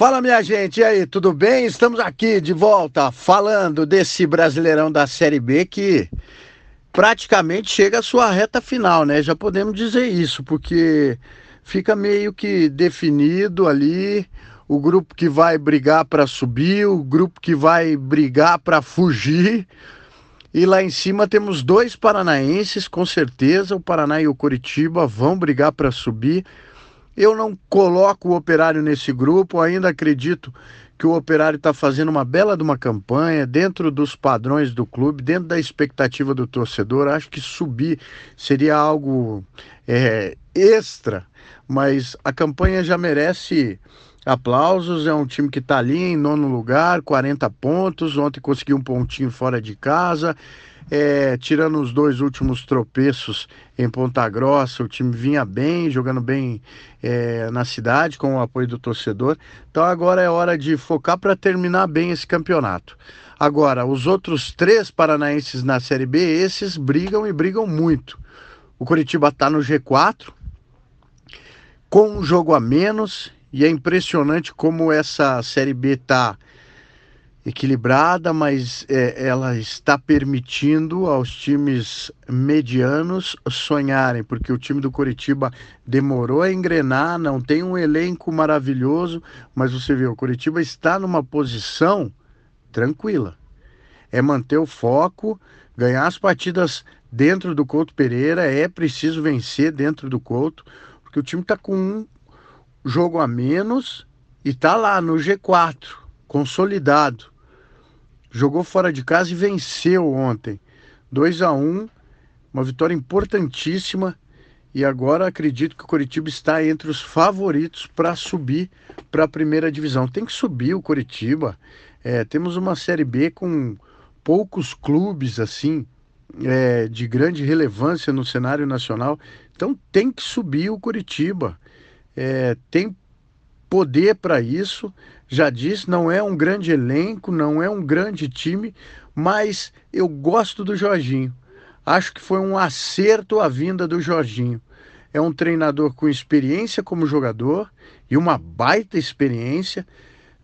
Fala minha gente, e aí, tudo bem? Estamos aqui de volta falando desse Brasileirão da Série B que praticamente chega à sua reta final, né? Já podemos dizer isso, porque fica meio que definido ali o grupo que vai brigar para subir, o grupo que vai brigar para fugir. E lá em cima temos dois paranaenses, com certeza, o Paraná e o Curitiba vão brigar para subir. Eu não coloco o Operário nesse grupo, ainda acredito que o Operário está fazendo uma bela de uma campanha dentro dos padrões do clube, dentro da expectativa do torcedor. Acho que subir seria algo é, extra, mas a campanha já merece aplausos. É um time que está ali em nono lugar, 40 pontos. Ontem conseguiu um pontinho fora de casa. É, tirando os dois últimos tropeços em Ponta Grossa, o time vinha bem, jogando bem é, na cidade, com o apoio do torcedor. Então agora é hora de focar para terminar bem esse campeonato. Agora, os outros três paranaenses na Série B, esses brigam e brigam muito. O Curitiba está no G4, com um jogo a menos, e é impressionante como essa Série B está equilibrada, mas é, ela está permitindo aos times medianos sonharem, porque o time do Curitiba demorou a engrenar, não tem um elenco maravilhoso, mas você vê, o Curitiba está numa posição tranquila. É manter o foco, ganhar as partidas dentro do Couto Pereira, é preciso vencer dentro do Couto, porque o time está com um jogo a menos e está lá no G4, consolidado. Jogou fora de casa e venceu ontem. 2 a 1 uma vitória importantíssima. E agora acredito que o Coritiba está entre os favoritos para subir para a primeira divisão. Tem que subir o Coritiba. É, temos uma Série B com poucos clubes assim é, de grande relevância no cenário nacional. Então tem que subir o Curitiba. É, tem poder para isso. Já disse, não é um grande elenco, não é um grande time, mas eu gosto do Jorginho. Acho que foi um acerto a vinda do Jorginho. É um treinador com experiência como jogador e uma baita experiência.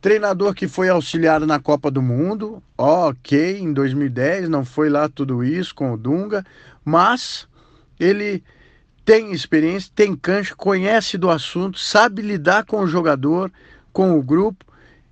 Treinador que foi auxiliar na Copa do Mundo, ok, em 2010, não foi lá tudo isso com o Dunga, mas ele tem experiência, tem cancha, conhece do assunto, sabe lidar com o jogador, com o grupo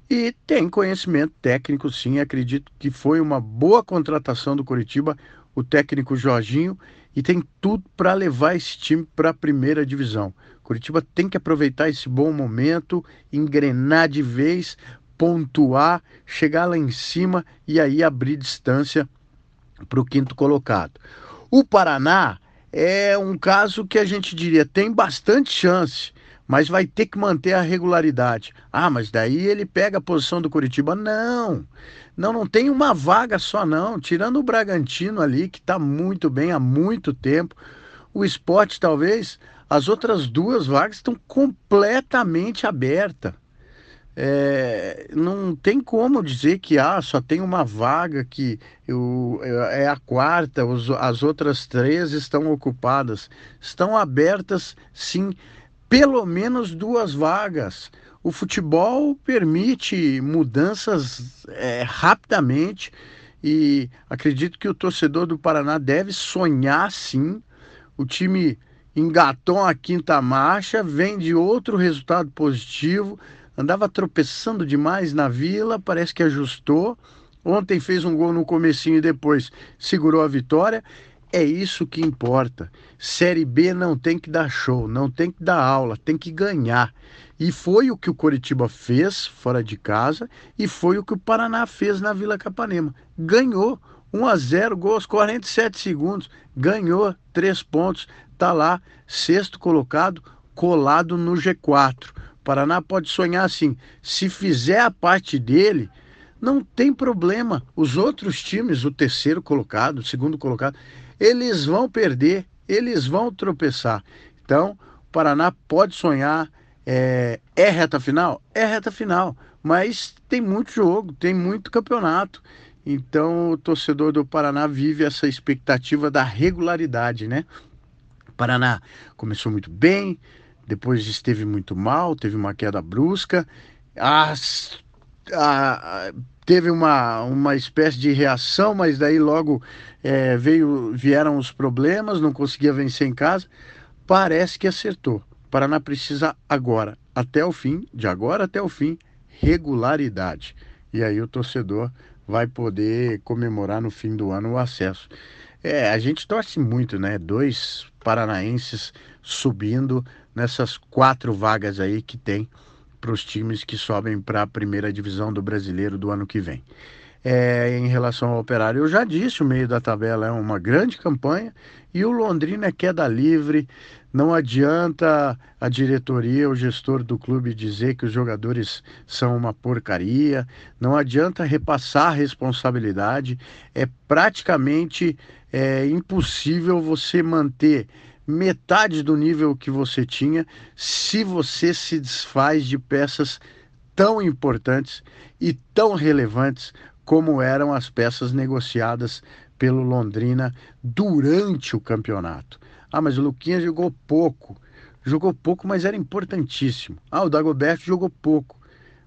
e tem conhecimento técnico, sim. Acredito que foi uma boa contratação do Curitiba, o técnico Jorginho, e tem tudo para levar esse time para a primeira divisão. Curitiba tem que aproveitar esse bom momento, engrenar de vez, pontuar, chegar lá em cima e aí abrir distância para o quinto colocado. O Paraná é um caso que a gente diria tem bastante chance, mas vai ter que manter a regularidade. Ah, mas daí ele pega a posição do Curitiba? Não, não, não tem uma vaga só não. Tirando o Bragantino ali que está muito bem há muito tempo, o esporte talvez as outras duas vagas estão completamente abertas. É, não tem como dizer que ah, só tem uma vaga que eu, é a quarta, os, as outras três estão ocupadas. Estão abertas, sim, pelo menos duas vagas. O futebol permite mudanças é, rapidamente e acredito que o torcedor do Paraná deve sonhar sim. O time engatou a quinta marcha, vem de outro resultado positivo andava tropeçando demais na vila, parece que ajustou. Ontem fez um gol no comecinho e depois segurou a vitória. É isso que importa. Série B não tem que dar show, não tem que dar aula, tem que ganhar. E foi o que o Coritiba fez fora de casa e foi o que o Paraná fez na Vila Capanema. Ganhou 1 a 0, gol aos 47 segundos, ganhou três pontos, tá lá, sexto colocado, colado no G4. Paraná pode sonhar assim: se fizer a parte dele, não tem problema. Os outros times, o terceiro colocado, o segundo colocado, eles vão perder, eles vão tropeçar. Então, o Paraná pode sonhar. É, é reta final? É reta final. Mas tem muito jogo, tem muito campeonato. Então, o torcedor do Paraná vive essa expectativa da regularidade, né? O Paraná começou muito bem, depois esteve muito mal, teve uma queda brusca as, a, teve uma, uma espécie de reação, mas daí logo é, veio, vieram os problemas, não conseguia vencer em casa. Parece que acertou. Paraná precisa agora, até o fim, de agora até o fim, regularidade. E aí o torcedor vai poder comemorar no fim do ano o acesso. É, a gente torce muito, né? Dois paranaenses subindo nessas quatro vagas aí que tem para os times que sobem para a primeira divisão do brasileiro do ano que vem. É, em relação ao operário, eu já disse, o meio da tabela é uma grande campanha e o Londrina é queda livre. Não adianta a diretoria, o gestor do clube dizer que os jogadores são uma porcaria, não adianta repassar a responsabilidade. É praticamente é, impossível você manter metade do nível que você tinha se você se desfaz de peças tão importantes e tão relevantes como eram as peças negociadas pelo Londrina durante o campeonato. Ah, mas o Luquinhas jogou pouco. Jogou pouco, mas era importantíssimo. Ah, o Dagoberto jogou pouco.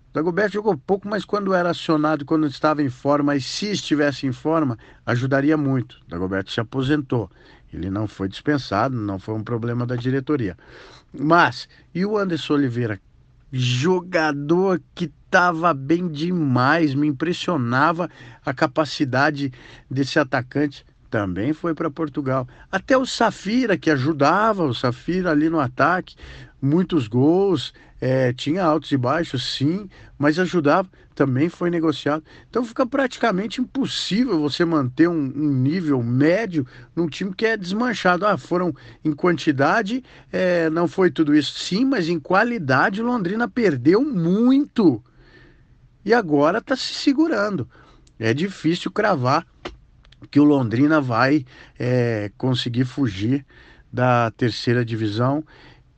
O Dagoberto jogou pouco, mas quando era acionado, quando estava em forma, e se estivesse em forma, ajudaria muito. O Dagoberto se aposentou. Ele não foi dispensado, não foi um problema da diretoria. Mas, e o Anderson Oliveira? Jogador que estava bem demais, me impressionava a capacidade desse atacante. Também foi para Portugal. Até o Safira, que ajudava o Safira ali no ataque, muitos gols, é, tinha altos e baixos, sim, mas ajudava, também foi negociado. Então fica praticamente impossível você manter um, um nível médio num time que é desmanchado. Ah, foram em quantidade, é, não foi tudo isso, sim, mas em qualidade Londrina perdeu muito e agora está se segurando. É difícil cravar que o Londrina vai é, conseguir fugir da terceira divisão.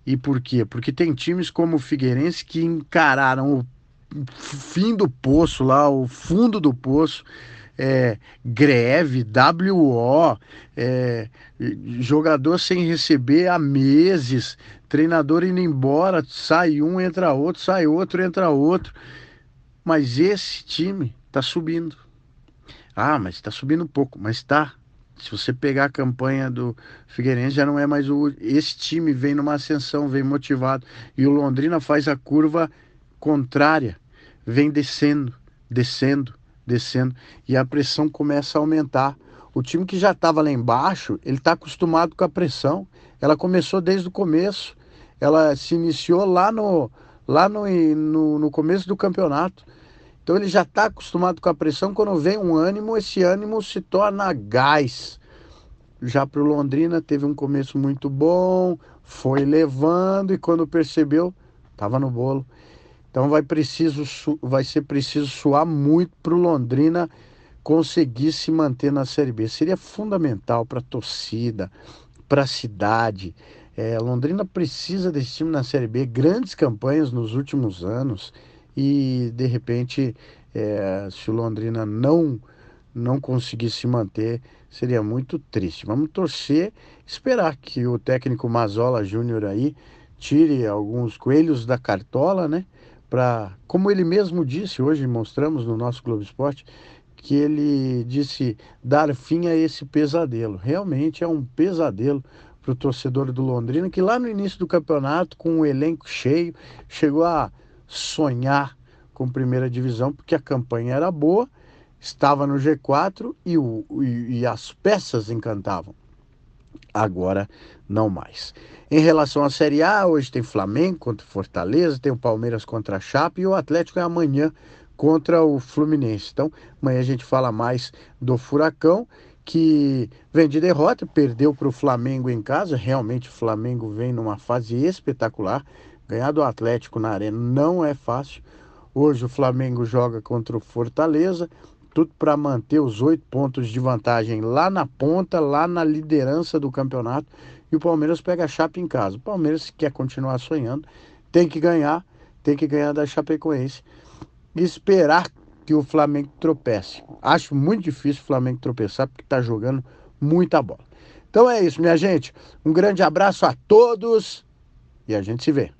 E por quê? Porque tem times como o Figueirense que encararam o fim do poço lá, o fundo do poço, é, greve, WO, é, jogador sem receber há meses, treinador indo embora, sai um, entra outro, sai outro, entra outro. Mas esse time está subindo. Ah, mas está subindo pouco, mas está. Se você pegar a campanha do Figueirense, já não é mais o. Esse time vem numa ascensão, vem motivado. E o Londrina faz a curva contrária, vem descendo, descendo, descendo. E a pressão começa a aumentar. O time que já estava lá embaixo, ele está acostumado com a pressão. Ela começou desde o começo. Ela se iniciou lá no, lá no, no, no começo do campeonato. Então ele já está acostumado com a pressão. Quando vem um ânimo, esse ânimo se torna gás. Já para o Londrina teve um começo muito bom, foi levando e quando percebeu, estava no bolo. Então vai, preciso, vai ser preciso suar muito para o Londrina conseguir se manter na Série B. Seria fundamental para a torcida, para a cidade, é, Londrina precisa desse time na Série B, grandes campanhas nos últimos anos e de repente, é, se o Londrina não não conseguir se manter, seria muito triste. Vamos torcer, esperar que o técnico Mazola Júnior aí tire alguns coelhos da cartola, né? Para, como ele mesmo disse, hoje mostramos no nosso Globo Esporte, que ele disse dar fim a esse pesadelo. Realmente é um pesadelo para o torcedor do Londrina, que lá no início do campeonato, com o elenco cheio, chegou a sonhar com primeira divisão, porque a campanha era boa, estava no G4 e, o, e, e as peças encantavam. Agora não mais. Em relação à Série A, hoje tem Flamengo contra Fortaleza, tem o Palmeiras contra a Chape e o Atlético é amanhã contra o Fluminense. Então, amanhã a gente fala mais do Furacão que vem de derrota, perdeu para o Flamengo em casa. Realmente o Flamengo vem numa fase espetacular. Ganhar do Atlético na arena não é fácil. Hoje o Flamengo joga contra o Fortaleza, tudo para manter os oito pontos de vantagem lá na ponta, lá na liderança do campeonato. E o Palmeiras pega a Chape em casa. O Palmeiras, se quer continuar sonhando, tem que ganhar, tem que ganhar da Chapecoense. E esperar que o Flamengo tropece. Acho muito difícil o Flamengo tropeçar porque está jogando muita bola. Então é isso, minha gente. Um grande abraço a todos e a gente se vê.